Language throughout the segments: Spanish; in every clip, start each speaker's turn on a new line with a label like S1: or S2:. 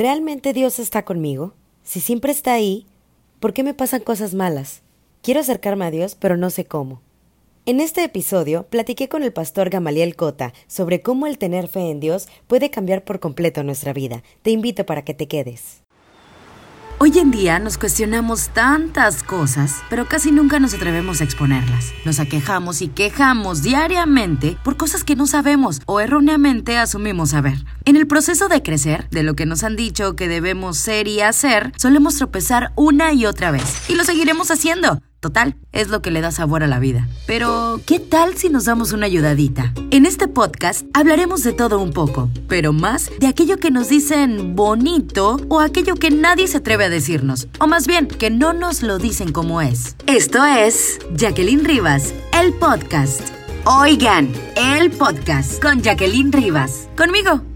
S1: ¿Realmente Dios está conmigo? Si siempre está ahí, ¿por qué me pasan cosas malas? Quiero acercarme a Dios, pero no sé cómo. En este episodio platiqué con el pastor Gamaliel Cota sobre cómo el tener fe en Dios puede cambiar por completo nuestra vida. Te invito para que te quedes.
S2: Hoy en día nos cuestionamos tantas cosas, pero casi nunca nos atrevemos a exponerlas. Nos aquejamos y quejamos diariamente por cosas que no sabemos o erróneamente asumimos saber. En el proceso de crecer, de lo que nos han dicho que debemos ser y hacer, solemos tropezar una y otra vez. Y lo seguiremos haciendo Total, es lo que le da sabor a la vida. Pero, ¿qué tal si nos damos una ayudadita? En este podcast hablaremos de todo un poco, pero más de aquello que nos dicen bonito o aquello que nadie se atreve a decirnos, o más bien, que no nos lo dicen como es. Esto es Jacqueline Rivas, el podcast. Oigan, el podcast con Jacqueline Rivas. Conmigo.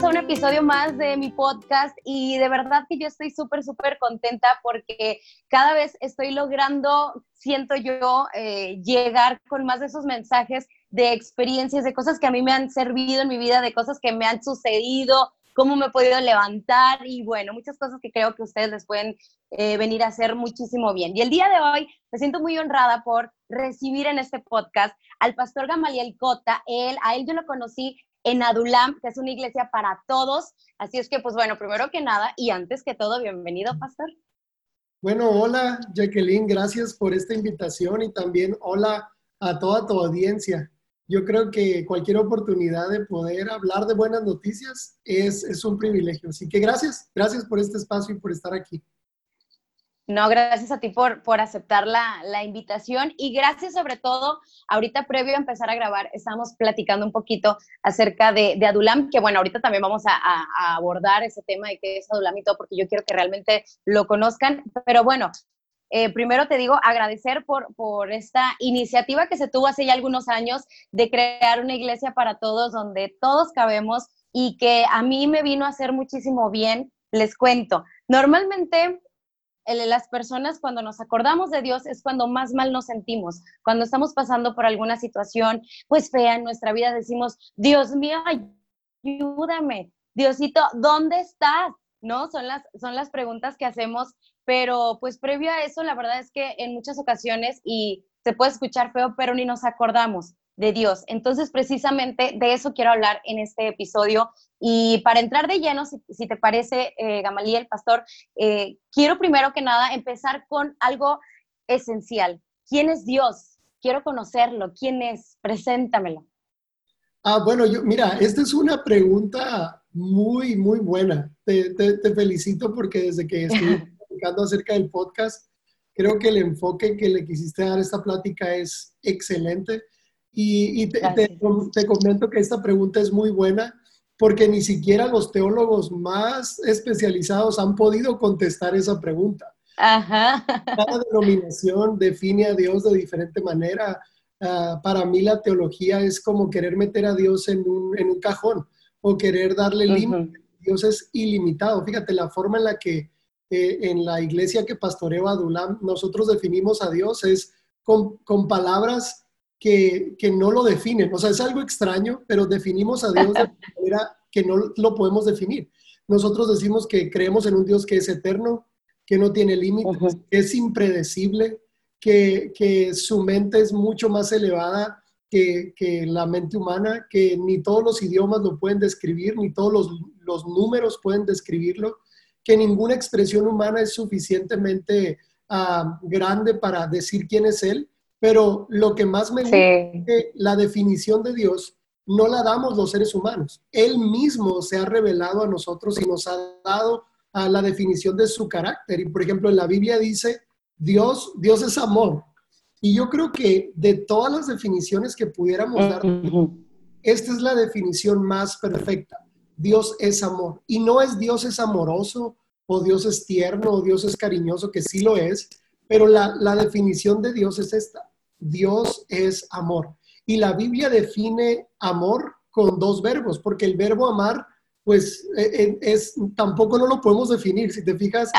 S3: Bienvenidos a un episodio más de mi podcast y de verdad que yo estoy súper, súper contenta porque cada vez estoy logrando, siento yo, eh, llegar con más de esos mensajes de experiencias, de cosas que a mí me han servido en mi vida, de cosas que me han sucedido, cómo me he podido levantar y bueno, muchas cosas que creo que ustedes les pueden eh, venir a hacer muchísimo bien. Y el día de hoy me siento muy honrada por recibir en este podcast al pastor Gamaliel Cota. Él, a él yo lo conocí en Adulam, que es una iglesia para todos. Así es que, pues bueno, primero que nada y antes que todo, bienvenido, pastor.
S4: Bueno, hola, Jacqueline, gracias por esta invitación y también hola a toda tu audiencia. Yo creo que cualquier oportunidad de poder hablar de buenas noticias es, es un privilegio. Así que gracias, gracias por este espacio y por estar aquí.
S3: No, gracias a ti por, por aceptar la, invitación y gracias sobre todo, ahorita previo a empezar a grabar, estamos platicando un poquito acerca de, Adulam, que bueno, ahorita también vamos a, abordar ese tema de qué es Adulam y todo, porque yo quiero que realmente lo conozcan, pero bueno, eh, primero te digo agradecer por, por esta iniciativa que se tuvo hace ya algunos años de crear una iglesia para todos, donde todos cabemos y que a mí me vino a hacer muchísimo bien, les cuento. Normalmente las personas cuando nos acordamos de Dios es cuando más mal nos sentimos, cuando estamos pasando por alguna situación pues fea en nuestra vida, decimos, Dios mío, ayúdame, Diosito, ¿dónde estás? ¿No? Son las, son las preguntas que hacemos, pero pues previo a eso, la verdad es que en muchas ocasiones, y se puede escuchar feo, pero ni nos acordamos de Dios. Entonces, precisamente de eso quiero hablar en este episodio. Y para entrar de lleno, si, te parece, eh, Gamaliel, pastor, eh, quiero primero que nada empezar con algo esencial. ¿Quién es Dios? Quiero conocerlo. ¿Quién es? Preséntamelo.
S4: Ah, bueno, yo, mira, esta es una pregunta muy, muy buena. Te, te, felicito porque desde que estoy platicando acerca del podcast, creo que el enfoque que le quisiste dar a esta plática es excelente y, te, te, comento que esta pregunta es muy buena porque ni siquiera los teólogos más especializados han podido contestar esa pregunta. Ajá. Cada denominación define a Dios de diferente manera. Ah, para mí la teología es como querer meter a Dios en un, en un cajón o querer darle límite. Dios es ilimitado. Fíjate, la forma en la que eh, en la iglesia que pastoreo Adulam nosotros definimos a Dios es con, con palabras que, no lo definen. O sea, es algo extraño, pero definimos a Dios de manera que no lo podemos definir. Nosotros decimos que creemos en un Dios que es eterno, que no tiene límites, que es impredecible, que, su mente es mucho más elevada que, la mente humana, que ni todos los idiomas lo pueden describir, ni todos los, números pueden describirlo, que ninguna expresión humana es suficientemente ah, grande para decir quién es Él pero lo que más me gusta es que la definición de Dios no la damos los seres humanos. Él mismo se ha revelado a nosotros y nos ha dado a la definición de su carácter. Y por ejemplo, en la Biblia dice, Dios, Dios es amor. Y yo creo que de todas las definiciones que pudiéramos dar, esta es la definición más perfecta. Dios es amor. Y no es Dios es amoroso o Dios es tierno o Dios es cariñoso, que sí lo es, pero la, la definición de Dios es esta. Dios es amor. Y la Biblia define amor con dos verbos, porque el verbo amar, pues e, e, es, tampoco no lo podemos definir. Si te fijas,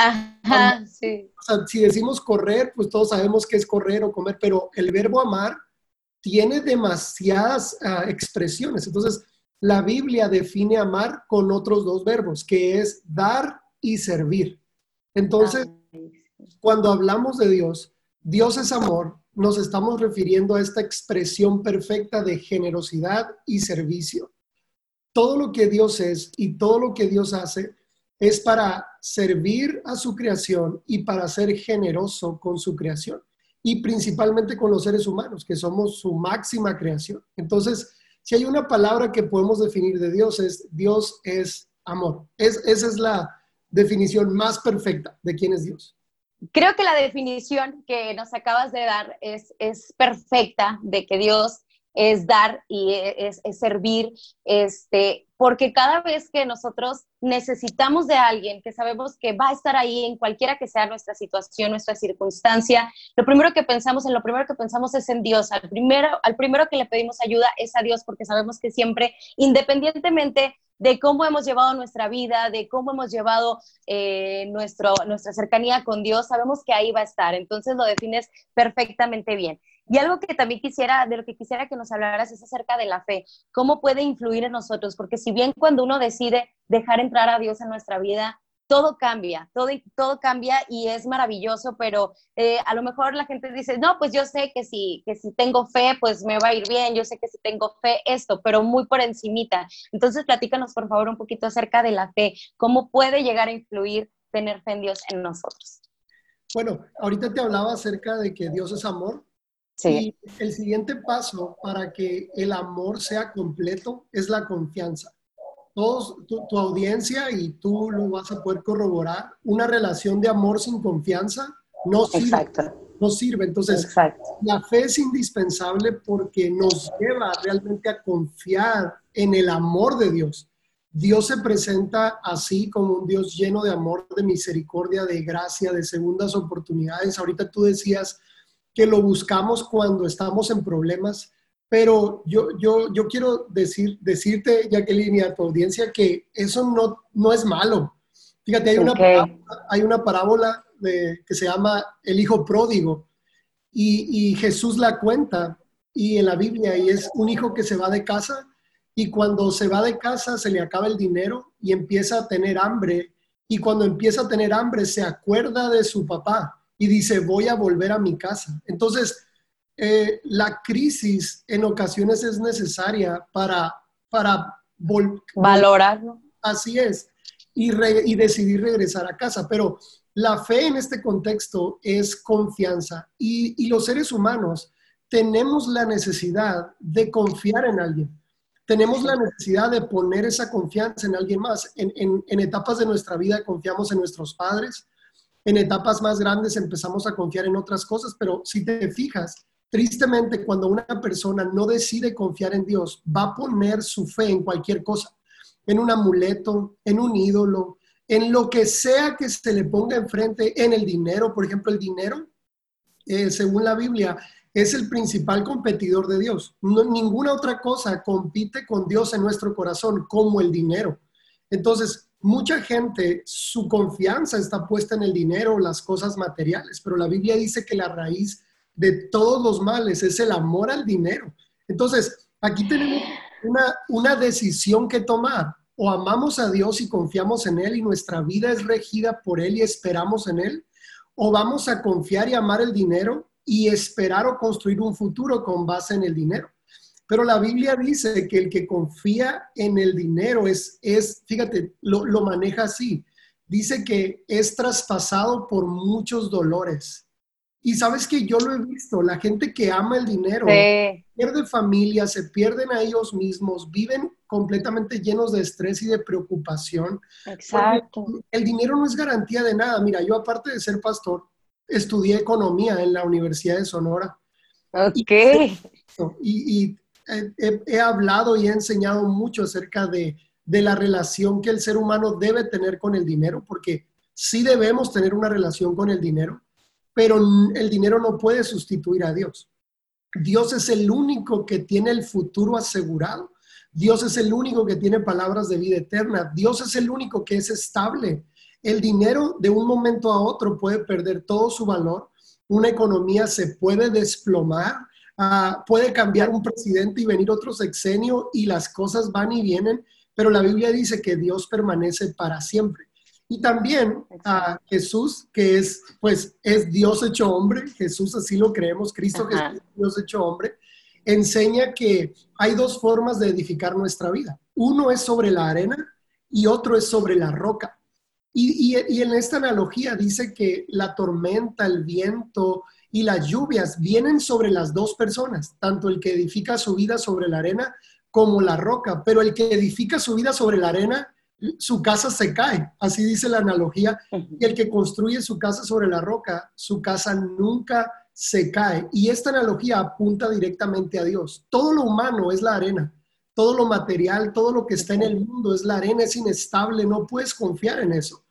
S4: si decimos correr, pues todos sabemos qué es correr o comer, pero el verbo amar tiene demasiadas ah, expresiones. Entonces, la Biblia define amar con otros dos verbos, que es dar y servir. Entonces, cuando hablamos de Dios, Dios es amor, nos estamos refiriendo a esta expresión perfecta de generosidad y servicio. Todo lo que Dios es y todo lo que Dios hace es para servir a su creación y para ser generoso con su creación y principalmente con los seres humanos, que somos su máxima creación. Entonces, si hay una palabra que podemos definir de Dios es Dios es amor. Es, esa es la definición más perfecta de quién es Dios.
S3: Creo que la definición que nos acabas de dar es, es perfecta de que Dios es dar y es, es, servir, este, porque cada vez que nosotros necesitamos de alguien que sabemos que va a estar ahí en cualquiera que sea nuestra situación, nuestra circunstancia, lo primero que pensamos, en lo primero que pensamos es en Dios. Al primero, al primero que le pedimos ayuda es a Dios, porque sabemos que siempre, independientemente de cómo hemos llevado nuestra vida, de cómo hemos llevado eh, nuestro, nuestra cercanía con Dios, sabemos que ahí va a estar. Entonces lo defines perfectamente bien. Y algo que también quisiera, de lo que quisiera que nos hablaras es acerca de la fe, cómo puede influir en nosotros, porque si bien cuando uno decide dejar entrar a Dios en nuestra vida, todo cambia, todo, todo cambia y es maravilloso, pero eh, a lo mejor la gente dice, no, pues yo sé que si, que si tengo fe, pues me va a ir bien, yo sé que si tengo fe esto, pero muy por encimita. Entonces, platícanos por favor un poquito acerca de la fe, cómo puede llegar a influir tener fe en Dios en nosotros.
S4: Bueno, ahorita te hablaba acerca de que Dios es amor.
S3: Sí.
S4: Y el siguiente paso para que el amor sea completo es la confianza todos, tu, audiencia y tú lo vas a poder corroborar, una relación de amor sin confianza no sirve. No sirve. Entonces, la fe es indispensable porque nos lleva realmente a confiar en el amor de Dios. Dios se presenta así como un Dios lleno de amor, de misericordia, de gracia, de segundas oportunidades. Ahorita tú decías que lo buscamos cuando estamos en problemas pero yo, yo, yo quiero decir, decirte, Jacqueline, y a tu audiencia que eso no, no es malo. Fíjate, hay una parábola, hay una parábola de, que se llama El Hijo Pródigo y, y, Jesús la cuenta y en la Biblia y es un hijo que se va de casa y cuando se va de casa se le acaba el dinero y empieza a tener hambre y cuando empieza a tener hambre se acuerda de su papá y dice voy a volver a mi casa. Entonces, eh, la crisis en ocasiones es necesaria para, para
S3: valorarlo.
S4: Así es, y, y decidir regresar a casa. Pero la fe en este contexto es confianza y, y, los seres humanos tenemos la necesidad de confiar en alguien. Tenemos la necesidad de poner esa confianza en alguien más. En, en, en, etapas de nuestra vida confiamos en nuestros padres, en etapas más grandes empezamos a confiar en otras cosas, pero si te fijas, Tristemente, cuando una persona no decide confiar en Dios, va a poner su fe en cualquier cosa, en un amuleto, en un ídolo, en lo que sea que se le ponga enfrente, en el dinero. Por ejemplo, el dinero, eh, según la Biblia, es el principal competidor de Dios. ninguna otra cosa compite con Dios en nuestro corazón como el dinero. Entonces, mucha gente, su confianza está puesta en el dinero, las cosas materiales, pero la Biblia dice que la raíz de todos los males, es el amor al dinero. Entonces, aquí tenemos una, una decisión que tomar. O amamos a Dios y confiamos en Él y nuestra vida es regida por Él y esperamos en Él. O vamos a confiar y amar el dinero y esperar o construir un futuro con base en el dinero. Pero la Biblia dice que el que confía en el dinero es, es fíjate, lo, lo maneja así. Dice que es traspasado por muchos dolores. Y sabes que yo lo he visto, la gente que ama el dinero pierde familia, se pierden a ellos mismos, viven completamente llenos de estrés y de preocupación.
S3: Exacto.
S4: El dinero no es garantía de nada. Mira, yo aparte de ser pastor, estudié economía en la Universidad de Sonora.
S3: Ok.
S4: Y, he, hablado y he enseñado mucho acerca de, de la relación que el ser humano debe tener con el dinero, porque sí debemos tener una relación con el dinero pero el dinero no puede sustituir a Dios. Dios es el único que tiene el futuro asegurado. Dios es el único que tiene palabras de vida eterna. Dios es el único que es estable. El dinero de un momento a otro puede perder todo su valor. Una economía se puede desplomar. Ah, puede cambiar un presidente y venir otro sexenio y las cosas van y vienen, pero la Biblia dice que Dios permanece para siempre. Y también a Jesús, que es, pues, es Dios hecho hombre, Jesús así lo creemos, Cristo que es Dios hecho hombre, enseña que hay dos formas de edificar nuestra vida. Uno es sobre la arena y otro es sobre la roca. Y, y, en esta analogía dice que la tormenta, el viento y las lluvias vienen sobre las dos personas, tanto el que edifica su vida sobre la arena como la roca, pero el que edifica su vida sobre la arena, su casa se cae, así dice la analogía, y el que construye su casa sobre la roca, su casa nunca se cae. Y esta analogía apunta directamente a Dios. Todo lo humano es la arena, todo lo material, todo lo que está en el mundo es la arena, es inestable, no puedes confiar en eso.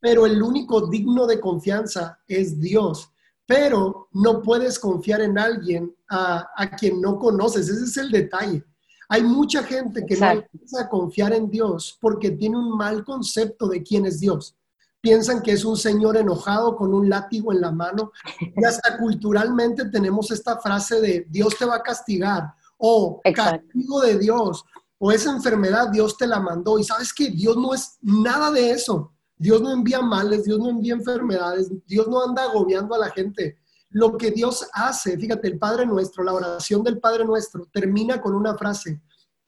S4: Pero el único digno de confianza es Dios. Pero no puedes confiar en alguien a, quien no conoces, ese es el detalle. Hay mucha gente que no empieza a confiar en Dios porque tiene un mal concepto de quién es Dios. Piensan que es un señor enojado con un látigo en la mano y hasta culturalmente tenemos esta frase de Dios te va a castigar o castigo de Dios, o esa enfermedad Dios te la mandó. Y sabes que Dios no es nada de eso. Dios no envía males, Dios no envía enfermedades, Dios no anda agobiando a la gente. Lo que Dios hace, fíjate, el Padre nuestro, la oración del Padre nuestro termina con una frase,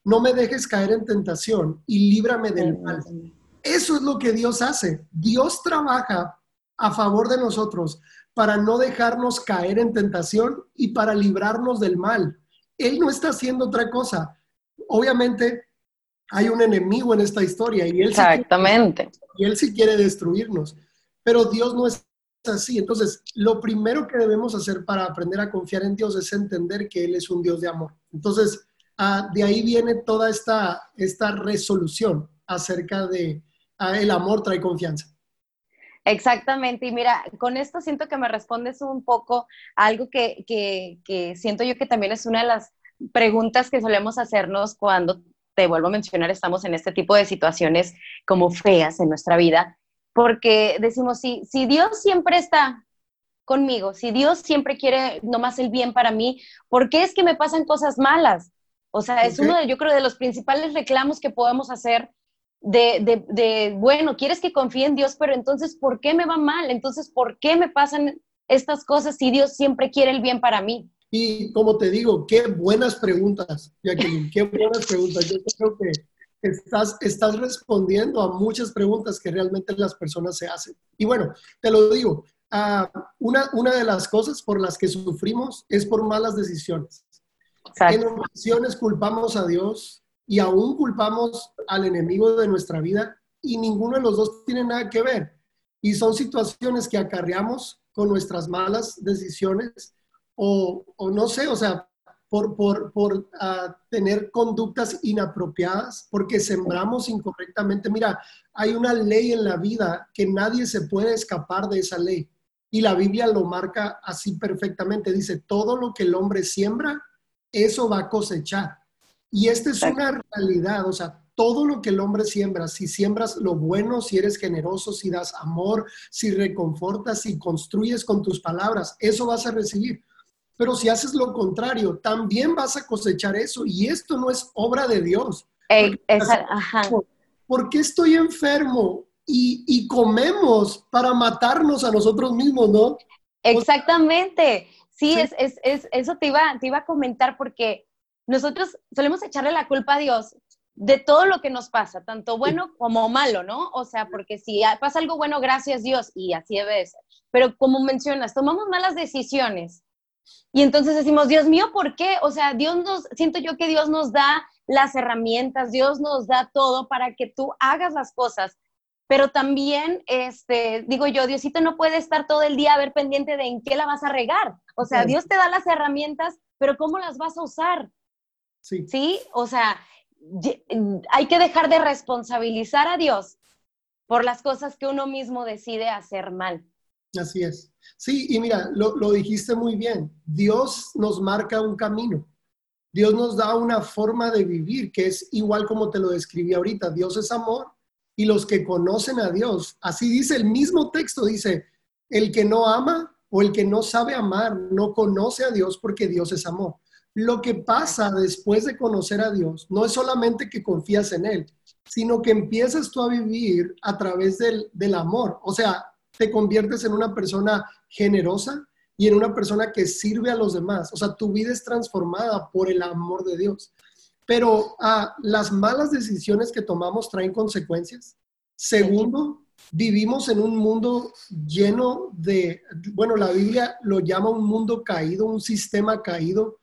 S4: no me dejes caer en tentación y líbrame del mal. Eso es lo que Dios hace. Dios trabaja a favor de nosotros para no dejarnos caer en tentación y para librarnos del mal. Él no está haciendo otra cosa. Obviamente hay un enemigo en esta historia y él,
S3: Exactamente.
S4: y él sí quiere destruirnos, pero Dios no es así. Entonces, lo primero que debemos hacer para aprender a confiar en Dios es entender que Él es un Dios de amor. Entonces, ah, de ahí viene toda esta, esta resolución acerca de ah, el amor trae confianza.
S3: Exactamente, y mira, con esto siento que me respondes un poco a algo que, siento yo que también es una de las preguntas que solemos hacernos cuando, te vuelvo a mencionar, estamos en este tipo de situaciones como feas en nuestra vida, porque decimos, si, si Dios siempre está conmigo, si Dios siempre quiere nomás el bien para mí, ¿por qué es que me pasan cosas malas? O sea, es uno de, yo creo, de los principales reclamos que podemos hacer de, de, bueno, quieres que confíe en Dios, pero entonces, ¿por qué me va mal? Entonces, ¿por qué me pasan estas cosas si Dios siempre quiere el bien para mí?
S4: Y como te digo, qué buenas preguntas, Jacqueline, qué buenas preguntas. Yo creo que estás, estás respondiendo a muchas preguntas que realmente las personas se hacen. Y bueno, te lo digo, uh, una, una de las cosas por las que sufrimos es por malas decisiones. En ocasiones culpamos a Dios y aún culpamos al enemigo de nuestra vida y ninguno de los dos tiene nada que ver. Y son situaciones que acarreamos con nuestras malas decisiones o, o no sé, o sea, por, por, por ah, tener conductas inapropiadas, porque sembramos incorrectamente. Mira, hay una ley en la vida que nadie se puede escapar de esa ley. Y la Biblia lo marca así perfectamente. Dice, todo lo que el hombre siembra, eso va a cosechar. Y esta es una realidad, o sea, todo lo que el hombre siembra, si siembras lo bueno, si eres generoso, si das amor, si reconfortas, si construyes con tus palabras, eso vas a recibir. Pero si haces lo contrario, también vas a cosechar eso. Y esto no es obra de Dios. ¿Por qué estoy enfermo y, comemos para matarnos a nosotros mismos, no?
S3: Exactamente. Sí, Es, es, eso te iba, te iba a comentar porque nosotros solemos echarle la culpa a Dios de todo lo que nos pasa, tanto bueno como malo, ¿no? O sea, porque si pasa algo bueno, gracias Dios, y así debe ser. Pero como mencionas, tomamos malas decisiones y entonces decimos, Dios mío, ¿por qué? O sea, Dios nos, siento yo que Dios nos da las herramientas, Dios nos da todo para que tú hagas las cosas. Pero también, este, digo yo, Diosito no puede estar todo el día a ver pendiente de en qué la vas a regar. O sea, Dios te da las herramientas, pero ¿cómo las vas a usar? Sí. O sea, hay que dejar de responsabilizar a Dios por las cosas que uno mismo decide hacer mal.
S4: Así es. Sí, y mira, lo, lo, dijiste muy bien. Dios nos marca un camino. Dios nos da una forma de vivir que es igual como te lo describí ahorita. Dios es amor y los que conocen a Dios, así dice el mismo texto, dice, el que no ama o el que no sabe amar no conoce a Dios porque Dios es amor. Lo que pasa después de conocer a Dios no es solamente que confías en Él, sino que empiezas tú a vivir a través del, del amor. O sea, te conviertes en una persona generosa y en una persona que sirve a los demás. O sea, tu vida es transformada por el amor de Dios. Pero ah, las malas decisiones que tomamos traen consecuencias. Segundo, vivimos en un mundo lleno de, bueno, la Biblia lo llama un mundo caído, un sistema caído.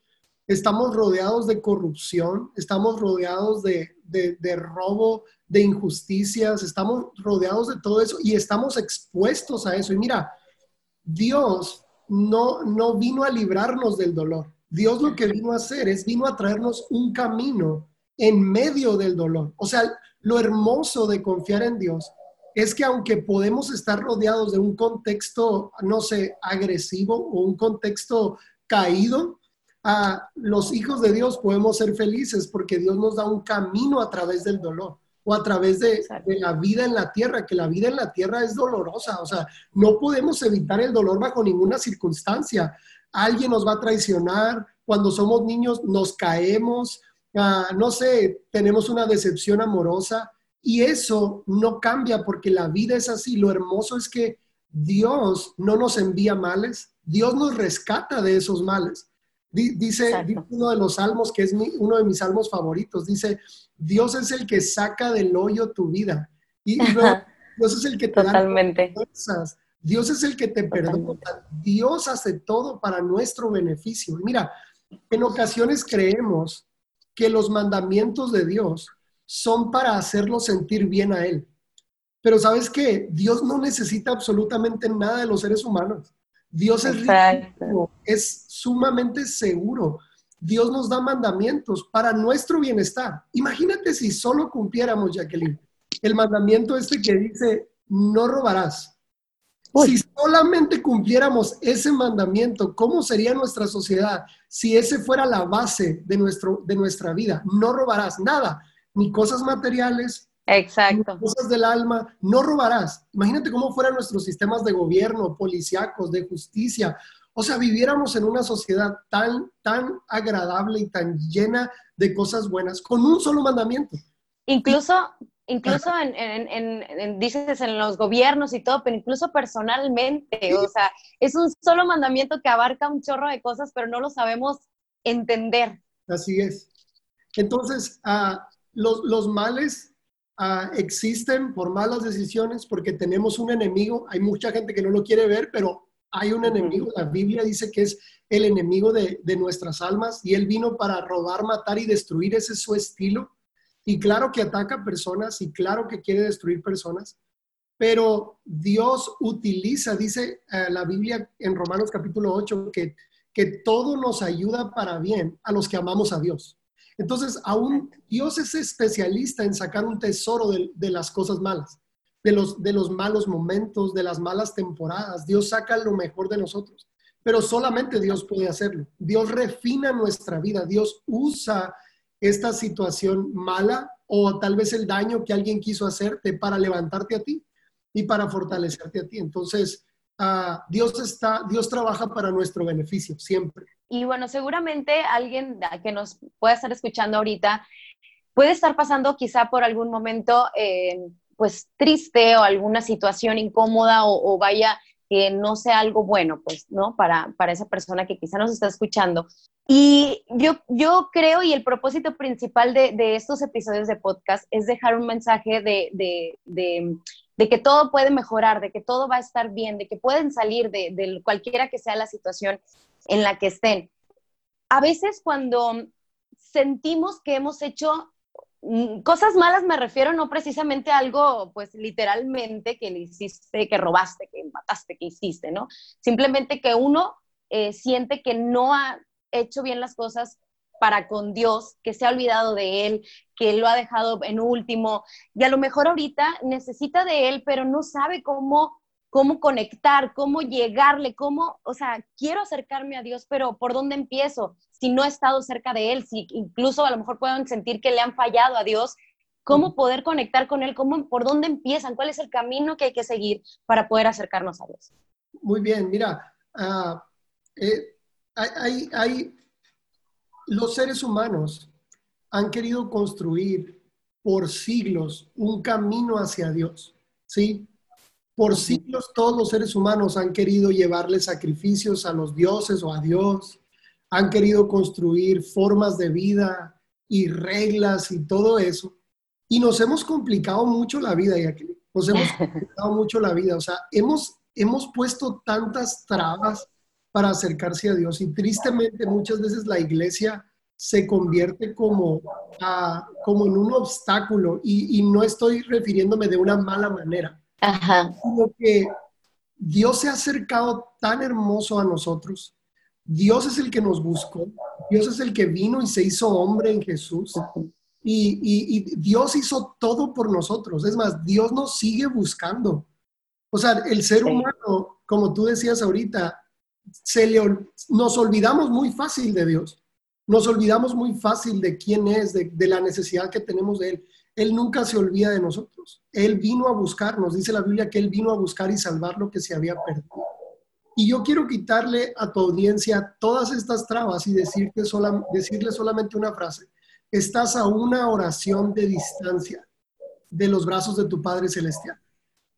S4: Estamos rodeados de corrupción, estamos rodeados de, de, robo, de injusticias, estamos rodeados de todo eso y estamos expuestos a eso. Y mira, Dios no, no vino a librarnos del dolor. Dios lo que vino a hacer es, vino a traernos un camino en medio del dolor. O sea, lo hermoso de confiar en Dios es que aunque podemos estar rodeados de un contexto, no sé, agresivo o un contexto caído, a los hijos de Dios podemos ser felices porque Dios nos da un camino a través del dolor o a través de, de, la vida en la tierra, que la vida en la tierra es dolorosa, o sea, no podemos evitar el dolor bajo ninguna circunstancia. Alguien nos va a traicionar, cuando somos niños nos caemos, uh, no sé, tenemos una decepción amorosa, y eso no cambia porque la vida es así. Lo hermoso es que Dios no nos envía males, Dios nos rescata de esos males. Dice, uno de los salmos, que es uno de mis salmos favoritos, dice, Dios es el que saca del hoyo tu vida. Y, Dios es el que te
S3: Totalmente.
S4: da Dios es el que te perdona. Dios hace todo para nuestro beneficio. Mira, en ocasiones creemos que los mandamientos de Dios son para hacerlo sentir bien a Él. Pero sabes que Dios no necesita absolutamente nada de los seres humanos. Dios es es sumamente seguro. Dios nos da mandamientos para nuestro bienestar. Imagínate si solo cumpliéramos, Jacqueline, el mandamiento este que dice, no robarás. Si solamente cumpliéramos ese mandamiento, ¿cómo sería nuestra sociedad si ese fuera la base de, nuestro, de nuestra vida? No robarás nada ni cosas materiales,
S3: Exacto.
S4: Cosas del alma, no robarás. Imagínate cómo fueran nuestros sistemas de gobierno, policíacos, de justicia. O sea, viviéramos en una sociedad tan, tan agradable y tan llena de cosas buenas con un solo mandamiento.
S3: Incluso, incluso en, dices en los gobiernos y todo, pero incluso personalmente, o sea, es un solo mandamiento que abarca un chorro de cosas, pero no lo sabemos entender.
S4: Así es. Entonces, uh, los, males ah, existen por malas decisiones porque tenemos un enemigo. Hay mucha gente que no lo quiere ver, pero hay un enemigo. La Biblia dice que es el enemigo de, de nuestras almas y él vino para robar, matar y destruir. Ese es su estilo. Y claro que ataca personas y claro que quiere destruir personas, pero Dios utiliza, dice eh, la Biblia en Romanos capítulo 8, que, que todo nos ayuda para bien a los que amamos a Dios. Entonces, aún Dios es especialista en sacar un tesoro de, las cosas malas, de los, de los malos momentos, de las malas temporadas. Dios saca lo mejor de nosotros, pero solamente Dios puede hacerlo. Dios refina nuestra vida, Dios usa esta situación mala o tal vez el daño que alguien quiso hacerte para levantarte a ti y para fortalecerte a ti. Entonces, uh, Dios está, Dios trabaja para nuestro beneficio siempre.
S3: Y bueno, seguramente alguien que nos pueda estar escuchando ahorita puede estar pasando quizá por algún momento eh, pues triste o alguna situación incómoda o, vaya que no sea algo bueno, pues, ¿no? Para, para esa persona que quizá nos está escuchando. Y yo, yo creo, y el propósito principal de, de estos episodios de podcast es dejar un mensaje de, de, de, que todo puede mejorar, de que todo va a estar bien, de que pueden salir de, de cualquiera que sea la situación en la que estén. A veces cuando sentimos que hemos hecho mm, cosas malas, me refiero no precisamente a algo, pues literalmente que le hiciste, que robaste, que mataste, que hiciste, ¿no? Simplemente que uno eh, siente que no ha hecho bien las cosas para con Dios, que se ha olvidado de Él, que lo ha dejado en último, y a lo mejor ahorita necesita de Él, pero no sabe cómo cómo conectar, cómo llegarle, cómo, o sea, quiero acercarme a Dios, pero ¿por dónde empiezo? Si no he estado cerca de Él, si incluso a lo mejor pueden sentir que le han fallado a Dios, ¿cómo poder conectar con Él? ¿Cómo, ¿Por dónde empiezan? ¿Cuál es el camino que hay que seguir para poder acercarnos a Dios?
S4: Muy bien, mira, ah, eh, hay, hay, los seres humanos han querido construir por siglos un camino hacia Dios, ¿sí? Por siglos todos los seres humanos han querido llevarle sacrificios a los dioses o a Dios, han querido construir formas de vida y reglas y todo eso. Y nos hemos complicado mucho la vida, aquí Nos hemos complicado mucho la vida. O sea, hemos, hemos puesto tantas trabas para acercarse a Dios y tristemente muchas veces la iglesia se convierte como, como en un obstáculo y, y, no estoy refiriéndome de una mala manera, Ajá. sino que Dios se ha acercado tan hermoso a nosotros. Dios es el que nos buscó, Dios es el que vino y se hizo hombre en Jesús. Y, y, Dios hizo todo por nosotros. Es más, Dios nos sigue buscando. O sea, el ser humano, como tú decías ahorita, se le, nos olvidamos muy fácil de Dios. Nos olvidamos muy fácil de quién es, de, de, la necesidad que tenemos de Él. Él nunca se olvida de nosotros. Él vino a buscarnos. Dice la Biblia que Él vino a buscar y salvar lo que se había perdido. Y yo quiero quitarle a tu audiencia todas estas trabas y decirte sola, decirle solamente una frase estás a una oración de distancia de los brazos de tu Padre Celestial.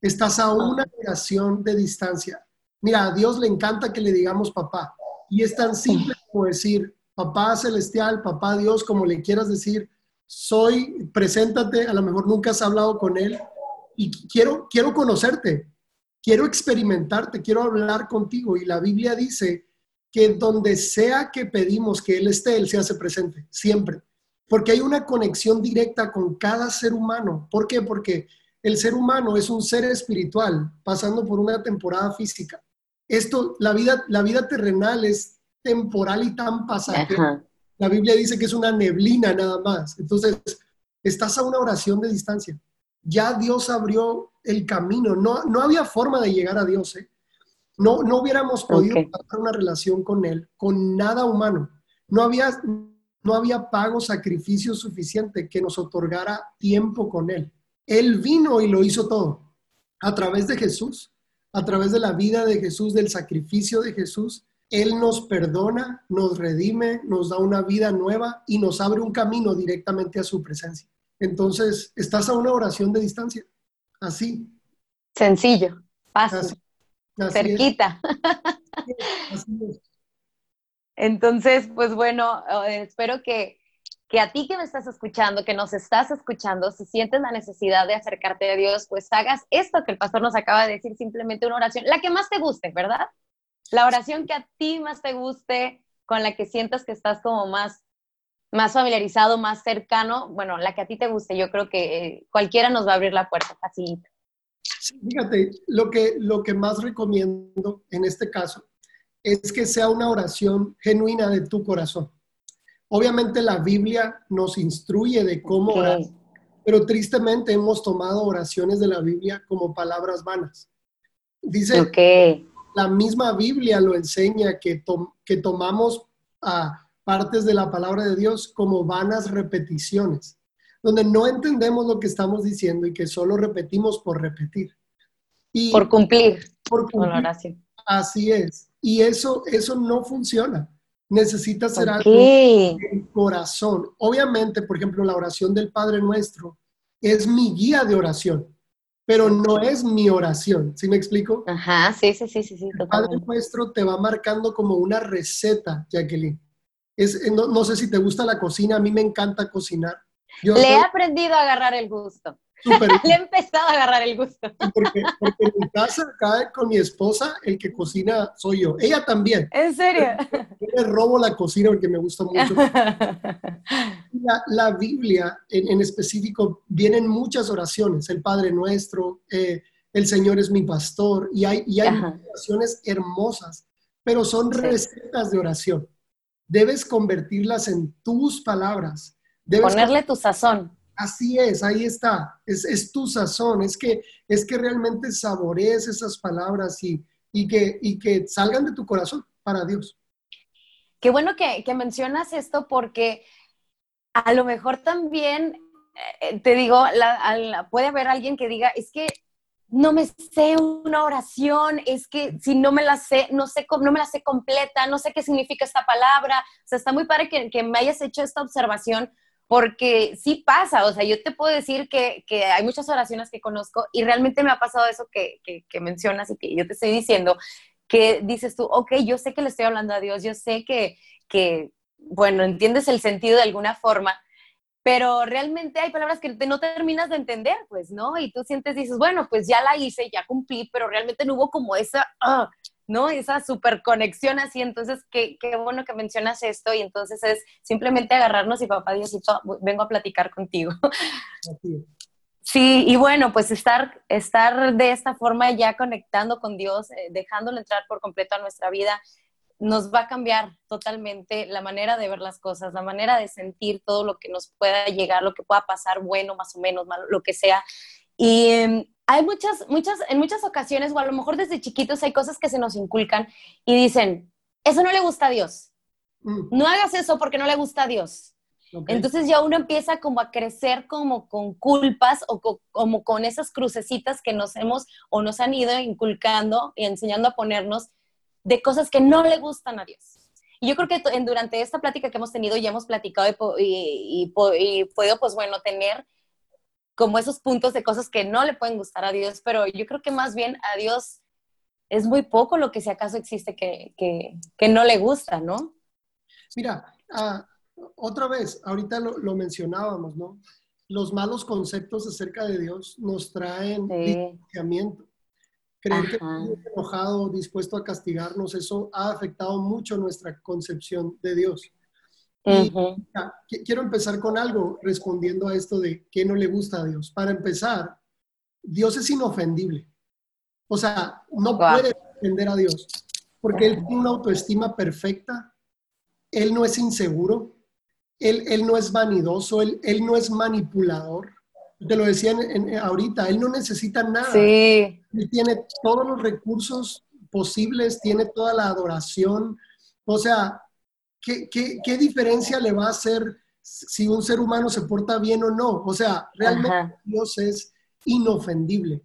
S4: Estás a una oración de distancia. Mira, a Dios le encanta que le digamos papá. Y es tan simple como decir, papá celestial, papá Dios, como le quieras decir, soy, preséntate, a lo mejor nunca has hablado con Él y quiero, quiero conocerte, quiero experimentarte, quiero hablar contigo. Y la Biblia dice que donde sea que pedimos que Él esté, Él se hace presente, siempre porque hay una conexión directa con cada ser humano. ¿Por qué? Porque el ser humano es un ser espiritual pasando por una temporada física. Esto, la vida, la vida terrenal es temporal y tan pasajera. La Biblia dice que es una neblina nada más. Entonces, estás a una oración de distancia. Ya Dios abrió el camino. No, no había forma de llegar a Dios. ¿eh? No, no hubiéramos podido okay. una relación con Él, con nada humano. No había, no había pago, sacrificio suficiente que nos otorgara tiempo con Él. Él vino y lo hizo todo a través de Jesús, a través de la vida de Jesús, del sacrificio de Jesús. Él nos perdona, nos redime, nos da una vida nueva y nos abre un camino directamente a su presencia. Entonces, estás a una oración de distancia. Así.
S3: Sencillo, fácil, cerquita. Así es. Entonces, pues bueno, eh, espero que, que a ti que me estás escuchando, que nos estás escuchando, si sientes la necesidad de acercarte a Dios, pues hagas esto que el pastor nos acaba de decir, simplemente una oración, la que más te guste, ¿verdad? La oración que a ti más te guste, con la que sientas que estás como más, más familiarizado, más cercano, bueno, la que a ti te guste, yo creo que eh, cualquiera nos va a abrir la puerta, facilita.
S4: fíjate, lo que, lo que más recomiendo en este caso es que sea una oración genuina de tu corazón. Obviamente la Biblia nos instruye de cómo orar, pero tristemente hemos tomado oraciones de la Biblia como palabras vanas. Dice, que la misma Biblia lo enseña que, que tomamos a partes de la palabra de Dios como vanas repeticiones, donde no entendemos lo que estamos diciendo y que solo repetimos por repetir.
S3: Y por cumplir. Por cumplir.
S4: Así es. Y eso, eso no funciona. Necesitas ser algo en corazón. Obviamente, por ejemplo, la oración del Padre Nuestro es mi guía de oración, pero no es mi oración. ¿Sí me explico?
S3: Ajá, sí, sí, sí, sí.
S4: el Padre Nuestro te va marcando como una receta, Jacqueline. Es, eh, no, sé si te gusta la cocina, a mí me encanta cocinar.
S3: Le he aprendido a agarrar el gusto. Le he empezado a agarrar el gusto.
S4: Porque, en mi casa, acá con mi esposa, el que cocina soy yo. Ella también.
S3: ¿En serio?
S4: Yo le robo la cocina porque me gusta mucho. La, Biblia, en, específico, vienen muchas oraciones. El Padre Nuestro, eh, el Señor es mi pastor, y hay, y hay oraciones hermosas, pero son recetas de oración. Debes convertirlas en tus palabras. Debes
S3: Ponerle tu sazón.
S4: Así es, ahí está. Es, tu sazón, es que, es que realmente saborees esas palabras y, y, que, y que salgan de tu corazón para Dios.
S3: Qué bueno que, mencionas esto porque a lo mejor también, eh, te digo, puede haber alguien que diga, es que no me sé una oración, es que si no me la sé, no sé, no me la sé completa, no sé qué significa esta palabra. O sea, está muy padre que, que me hayas hecho esta observación porque sí pasa, o sea, yo te puedo decir que, que, hay muchas oraciones que conozco y realmente me ha pasado eso que, que, mencionas y que yo te estoy diciendo, que dices tú, ok, yo sé que le estoy hablando a Dios, yo sé que, que bueno, entiendes el sentido de alguna forma, pero realmente hay palabras que no terminas de entender, pues, ¿no? Y tú sientes, dices, bueno, pues ya la hice, ya cumplí, pero realmente no hubo como esa, ah, ¿no? Esa super conexión así, entonces, qué, qué bueno que mencionas esto y entonces es simplemente agarrarnos y papá Diosito, vengo a platicar contigo. Sí, y bueno, pues estar, estar de esta forma ya conectando con Dios, eh, dejándolo entrar por completo a nuestra vida, nos va a cambiar totalmente la manera de ver las cosas, la manera de sentir todo lo que nos pueda llegar, lo que pueda pasar, bueno, más o menos, malo, lo que sea. Y em, hay muchas, muchas, en muchas ocasiones, o a lo mejor desde chiquitos hay cosas que se nos inculcan y dicen, eso no le gusta a Dios. Mm. No hagas eso porque no le gusta a Dios. Entonces ya uno empieza como a crecer como con culpas o como con esas crucecitas que nos hemos o nos han ido inculcando y enseñando a ponernos de cosas que no le gustan a Dios. Y yo creo que durante esta plática que hemos tenido ya hemos platicado y, y, podido, pues bueno, tener como esos puntos de cosas que no le pueden gustar a Dios, pero yo creo que más bien a Dios es muy poco lo que si acaso existe que, que, no le gusta, ¿no?
S4: Mira, ah, otra vez, ahorita lo, mencionábamos, ¿no? Los malos conceptos acerca de Dios nos traen distanciamiento. Creer que es enojado, dispuesto a castigarnos, eso ha afectado mucho nuestra concepción de Dios. Quiero empezar con algo respondiendo a esto de qué no le gusta a Dios. Para empezar, Dios es inofendible. O sea, no puede ofender a Dios porque Él tiene una autoestima perfecta, Él no es inseguro, Él, él no es vanidoso, él, él no es manipulador te lo decía ahorita, él no necesita nada.
S3: Sí.
S4: Él tiene todos los recursos posibles, tiene toda la adoración. O sea, ¿qué, qué, diferencia le va a hacer si un ser humano se porta bien o no? O sea, realmente Dios es inofendible.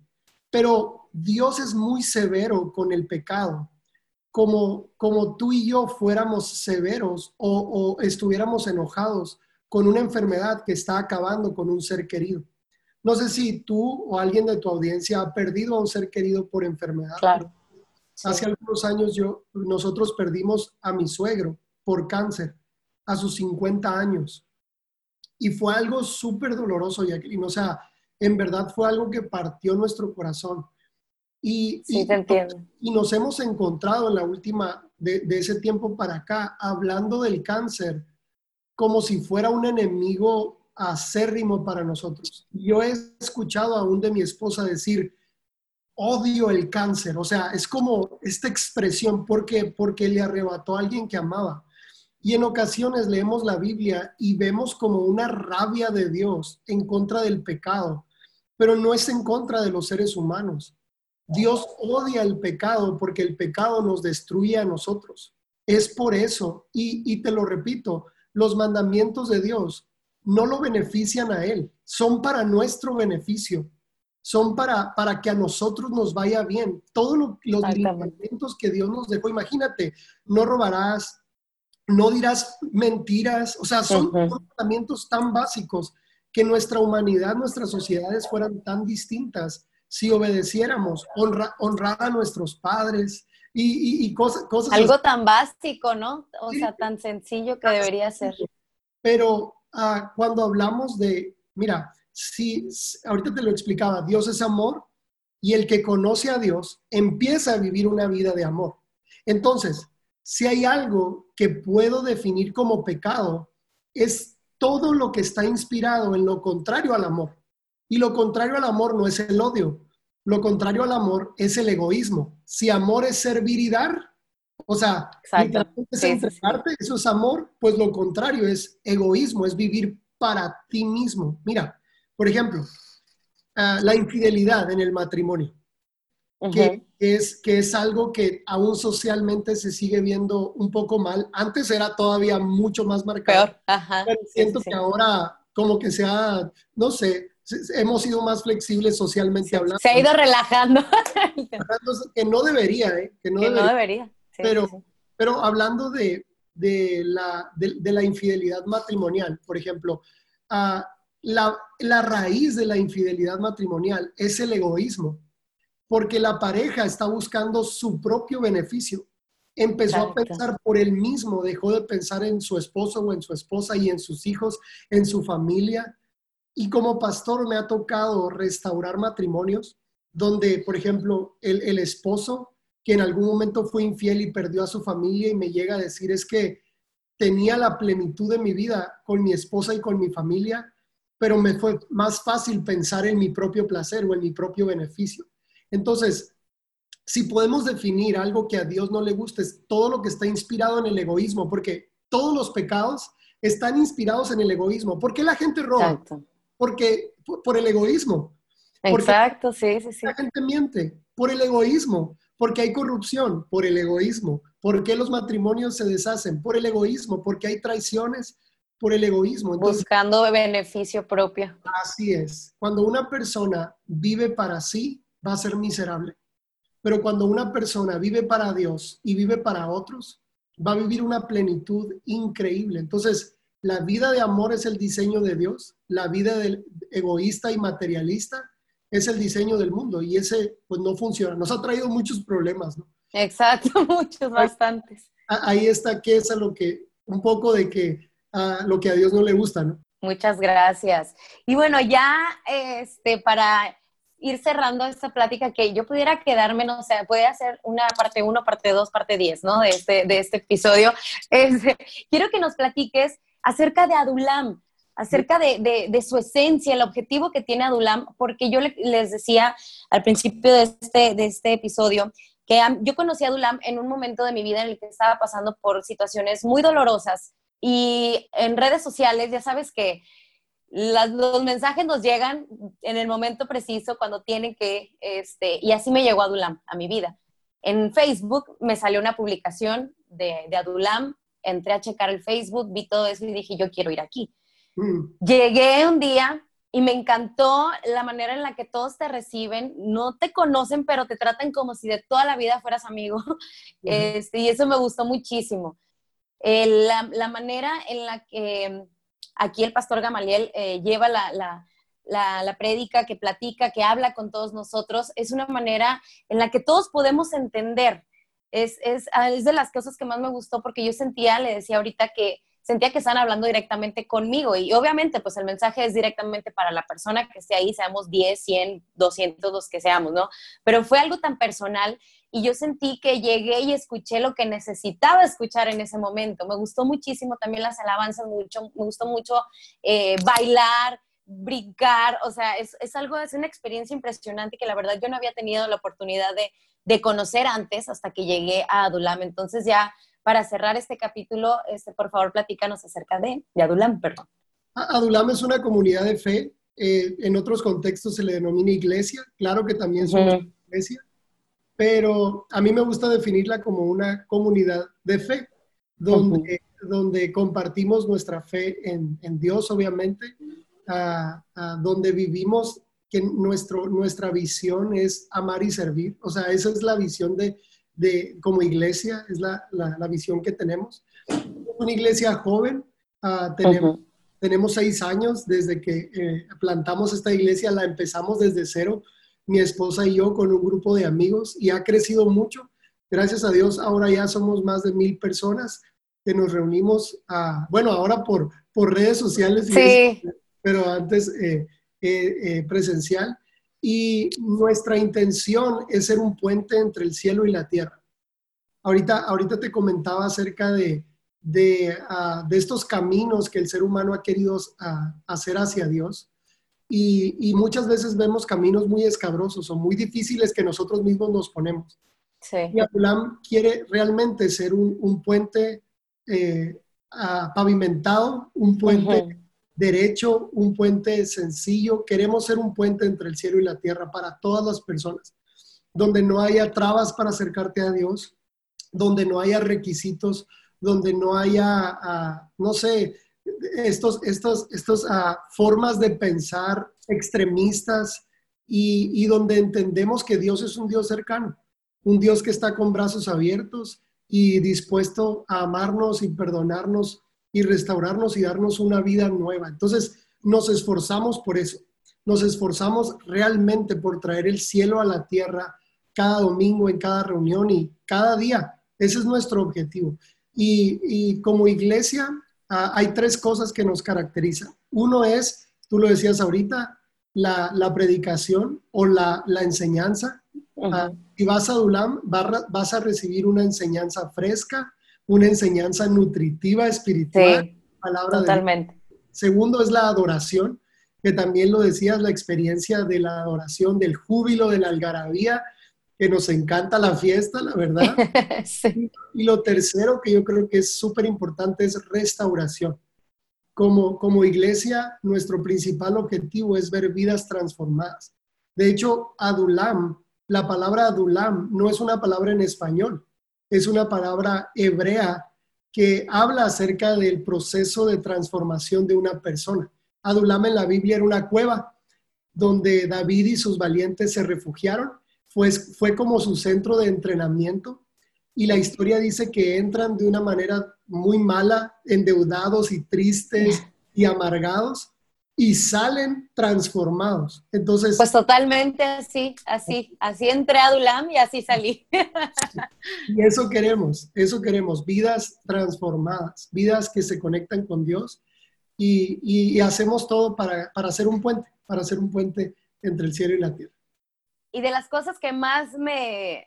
S4: Pero Dios es muy severo con el pecado. Como, como tú y yo fuéramos severos o, o estuviéramos enojados con una enfermedad que está acabando con un ser querido. No sé si tú o alguien de tu audiencia ha perdido a un ser querido por enfermedad.
S3: Claro.
S4: Hace algunos años yo, nosotros perdimos a mi suegro por cáncer a sus 50 años. Y fue algo súper doloroso, Jacqueline. O sea, en verdad fue algo que partió nuestro corazón. Y,
S3: sí, te entiendo.
S4: y nos hemos encontrado en la última, de, de ese tiempo para acá, hablando del cáncer como si fuera un enemigo acérrimo para nosotros. Yo he escuchado aún de mi esposa decir, odio el cáncer, o sea, es como esta expresión, porque Porque le arrebató a alguien que amaba. Y en ocasiones leemos la Biblia y vemos como una rabia de Dios en contra del pecado, pero no es en contra de los seres humanos. Dios odia el pecado porque el pecado nos destruye a nosotros. Es por eso, y, y te lo repito, los mandamientos de Dios no lo benefician a Él, son para nuestro beneficio, son para, para que a nosotros nos vaya bien. Todos los mandamientos que Dios nos dejó, imagínate, no robarás, no dirás mentiras, o sea, son mandamientos tan básicos que nuestra humanidad, nuestras sociedades fueran tan distintas si obedeciéramos, honra, honrar a nuestros padres y, cosas, cosas.
S3: Algo tan básico, ¿no? O sea, tan sencillo que debería ser.
S4: Pero Ah, cuando hablamos de, mira, si ahorita te lo explicaba, Dios es amor y el que conoce a Dios empieza a vivir una vida de amor. Entonces, si hay algo que puedo definir como pecado, es todo lo que está inspirado en lo contrario al amor. Y lo contrario al amor no es el odio, lo contrario al amor es el egoísmo. Si amor es servir y dar, o sea, eso es amor, pues lo contrario es egoísmo, es vivir para ti mismo. Mira, por ejemplo, ah, la infidelidad en el matrimonio, que, es, que es algo que aún socialmente se sigue viendo un poco mal. Antes era todavía mucho más marcado.
S3: Peor. Ajá.
S4: Pero siento que ahora como que se ha, no sé, hemos sido más flexibles socialmente hablando.
S3: Se ha ido relajando.
S4: que no debería, ¿eh? Que no
S3: debería.
S4: pero, pero hablando de, de, la, de, la infidelidad matrimonial, por ejemplo, uh, la, la raíz de la infidelidad matrimonial es el egoísmo, porque la pareja está buscando su propio beneficio. Empezó a pensar por él mismo, dejó de pensar en su esposo o en su esposa y en sus hijos, en su familia. Y como pastor me ha tocado restaurar matrimonios donde, por ejemplo, el, el esposo que en algún momento fue infiel y perdió a su familia y me llega a decir es que tenía la plenitud de mi vida con mi esposa y con mi familia, pero me fue más fácil pensar en mi propio placer o en mi propio beneficio. Entonces, si podemos definir algo que a Dios no le gusta, es todo lo que está inspirado en el egoísmo, porque todos los pecados están inspirados en el egoísmo. ¿Por qué la gente roba? Porque por, el egoísmo.
S3: Exacto, sí, sí, sí.
S4: La gente miente por el egoísmo. Porque hay corrupción, por el egoísmo. ¿Por qué los matrimonios se deshacen? Por el egoísmo. Porque hay traiciones, por el egoísmo.
S3: Buscando beneficio propio.
S4: Así es. Cuando una persona vive para sí, va a ser miserable. Pero cuando una persona vive para Dios y vive para otros, va a vivir una plenitud increíble. Entonces, la vida de amor es el diseño de Dios, la vida del egoísta y materialista es el diseño del mundo y ese pues no funciona. Nos ha traído muchos problemas, ¿no?
S3: Exacto, muchos, bastantes.
S4: Ahí está que es a lo que, un poco de que a lo que a Dios no le gusta, ¿no?
S3: Muchas gracias. Y bueno, ya este, para ir cerrando esta plática, que yo pudiera quedarme, no sé, puede hacer una parte 1, parte 2, parte 10, ¿no? De este, de este episodio. Este, quiero que nos platiques acerca de Adulam acerca de, su esencia, el objetivo que tiene Adulam, porque yo les decía al principio de este, de este episodio que yo conocí a Adulam en un momento de mi vida en el que estaba pasando por situaciones muy dolorosas y en redes sociales, ya sabes que los mensajes nos llegan en el momento preciso cuando tienen que, este, y así me llegó Adulam a mi vida. En Facebook me salió una publicación de, de Adulam, entré a checar el Facebook, vi todo eso y dije, yo quiero ir aquí. Mm. Llegué un día y me encantó la manera en la que todos te reciben, no te conocen, pero te tratan como si de toda la vida fueras amigo. Este, y eso me gustó muchísimo. la, la, manera en la que aquí el pastor Gamaliel eh, lleva la, la, la, prédica, que platica, que habla con todos nosotros, es una manera en la que todos podemos entender. Es, es, es de las cosas que más me gustó porque yo sentía, le decía ahorita que sentía que están hablando directamente conmigo y obviamente pues el mensaje es directamente para la persona que esté ahí, seamos 10, 100, 200, los que seamos, ¿no? Pero fue algo tan personal y yo sentí que llegué y escuché lo que necesitaba escuchar en ese momento. Me gustó muchísimo también las alabanzas, mucho, me gustó mucho eh, bailar, brincar, o sea, es, es, algo, es una experiencia impresionante que la verdad yo no había tenido la oportunidad de, de conocer antes hasta que llegué a Adulam. Entonces ya para cerrar este capítulo, este, por favor, platícanos acerca de, Adulam, perdón.
S4: Adulam es una comunidad de fe. Eh, en otros contextos se le denomina iglesia. Claro que también es una iglesia, pero a mí me gusta definirla como una comunidad de fe, donde, donde compartimos nuestra fe en, Dios, obviamente, donde vivimos que nuestro, nuestra visión es amar y servir. O sea, esa es la visión de, de, como iglesia, es la, la, visión que tenemos. Una iglesia joven, ah, tenemos, tenemos seis años desde que eh, plantamos esta iglesia, la empezamos desde cero, mi esposa y yo con un grupo de amigos y ha crecido mucho. Gracias a Dios, ahora ya somos más de mil personas que nos reunimos, a, bueno, ahora por, por redes sociales, pero antes eh, eh, presencial y nuestra intención es ser un puente entre el cielo y la tierra. Ahorita, ahorita te comentaba acerca de, de, ah, estos caminos que el ser humano ha querido ah, hacer hacia Dios. Y, muchas veces vemos caminos muy escabrosos o muy difíciles que nosotros mismos nos ponemos. Y Apulam quiere realmente ser un, puente eh, ah, pavimentado, un puente derecho, un puente sencillo. Queremos ser un puente entre el cielo y la tierra para todas las personas, donde no haya trabas para acercarte a Dios, donde no haya requisitos, donde no haya, ah, no sé, estos, estos, estos uh, formas de pensar extremistas y, y donde entendemos que Dios es un Dios cercano, un Dios que está con brazos abiertos y dispuesto a amarnos y perdonarnos y restaurarnos y darnos una vida nueva. Entonces, nos esforzamos por eso. Nos esforzamos realmente por traer el cielo a la tierra cada domingo, en cada reunión y cada día. Ese es nuestro objetivo. Y, como iglesia ah, hay tres cosas que nos caracterizan. Uno es, tú lo decías ahorita, la, predicación o la, enseñanza. Ah, si vas a Dulam, vas a recibir una enseñanza fresca, una enseñanza nutritiva, espiritual.
S3: Sí, palabra totalmente.
S4: Segundo es la adoración, que también lo decías, la experiencia de la adoración, del júbilo, de la algarabía, que nos encanta la fiesta, la verdad. sí. Y lo tercero que yo creo que es súper importante es restauración. Como, como iglesia, nuestro principal objetivo es ver vidas transformadas. De hecho, adulam la palabra adulam no es una palabra en español, es una palabra hebrea que habla acerca del proceso de transformación de una persona. Adulam en la Biblia era una cueva donde David y sus valientes se refugiaron, fue, fue como su centro de entrenamiento y la historia dice que entran de una manera muy mala, endeudados y tristes y amargados, y salen transformados. Entonces.
S3: Pues totalmente así, así, así entré a Dulam y así salí.
S4: Y eso queremos, eso queremos, vidas transformadas, vidas que se conectan con Dios y, y, hacemos todo para, para hacer un puente, para hacer un puente entre el cielo y la tierra.
S3: Y de las cosas que más me,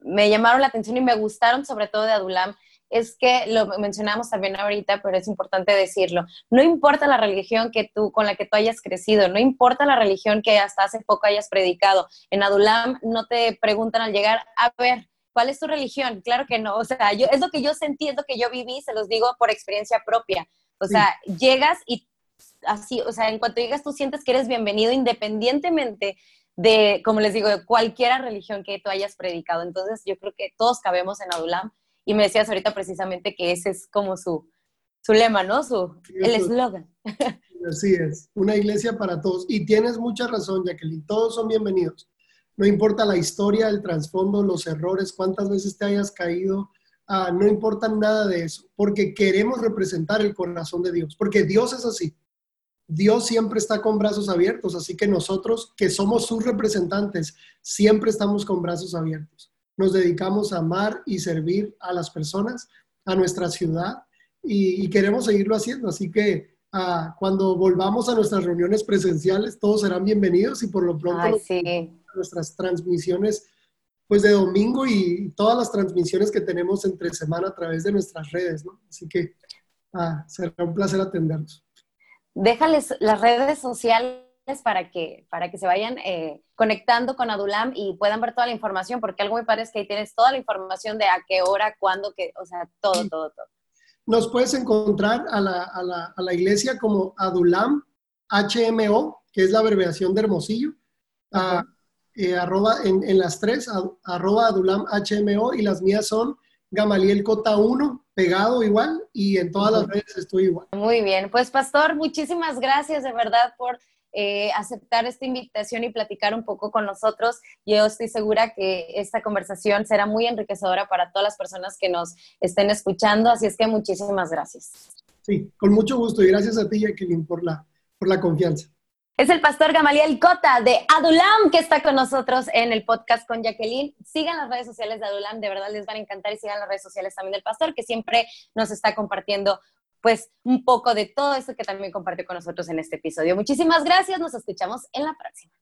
S3: me llamaron la atención y me gustaron, sobre todo de Adulam, es que lo mencionamos también ahorita, pero es importante decirlo. No importa la religión que tú, con la que tú hayas crecido, no importa la religión que hasta hace poco hayas predicado. En Adulam no te preguntan al llegar, a ver, ¿cuál es tu religión? Claro que no. O sea, yo, es lo que yo sentí, es lo que yo viví, se los digo por experiencia propia. O sea, llegas y así, o sea, en cuanto llegas tú sientes que eres bienvenido independientemente de, como les digo, de cualquier religión que tú hayas predicado. Entonces, yo creo que todos cabemos en Adulam y me decías ahorita precisamente que ese es como su, su lema, ¿no? Su, el eslogan.
S4: Así es, una iglesia para todos. Y tienes mucha razón, Jacqueline, todos son bienvenidos. No importa la historia, el trasfondo, los errores, cuántas veces te hayas caído, ah, no importa nada de eso, porque queremos representar el corazón de Dios, porque Dios es así. Dios siempre está con brazos abiertos, así que nosotros que somos sus representantes, siempre estamos con brazos abiertos nos dedicamos a amar y servir a las personas, a nuestra ciudad y, queremos seguirlo haciendo. Así que ah, cuando volvamos a nuestras reuniones presenciales, todos serán bienvenidos y por lo pronto nuestras transmisiones pues de domingo y todas las transmisiones que tenemos entre semana a través de nuestras redes, ¿no? Así que ah, será un placer atenderlos.
S3: Déjales las redes sociales para que, para que se vayan eh, conectando con Adulam y puedan ver toda la información, porque algo me parece que ahí tienes toda la información de a qué hora, cuándo, que, o sea, todo, todo, todo.
S4: Nos puedes encontrar a la, a la, a la iglesia como Adulam HMO, que es la abreviación de Hermosillo, eh, arroba en, en, las tres, arroba Adulam HMO, y las mías son Gamaliel Cota 1, pegado igual, y en todas las redes estoy igual.
S3: Muy bien, pues Pastor, muchísimas gracias de verdad por eh, aceptar esta invitación y platicar un poco con nosotros. Yo estoy segura que esta conversación será muy enriquecedora para todas las personas que nos estén escuchando, así es que muchísimas gracias.
S4: Sí, con mucho gusto y gracias a ti, Jacqueline, por la, por la confianza.
S3: Es el pastor Gamaliel Cota de Adulam que está con nosotros en el podcast con Jacqueline. Sigan las redes sociales de Adulam, de verdad les van a encantar y sigan las redes sociales también del pastor que siempre nos está compartiendo pues un poco de todo eso que también compartió con nosotros en este episodio. Muchísimas gracias, nos escuchamos en la próxima.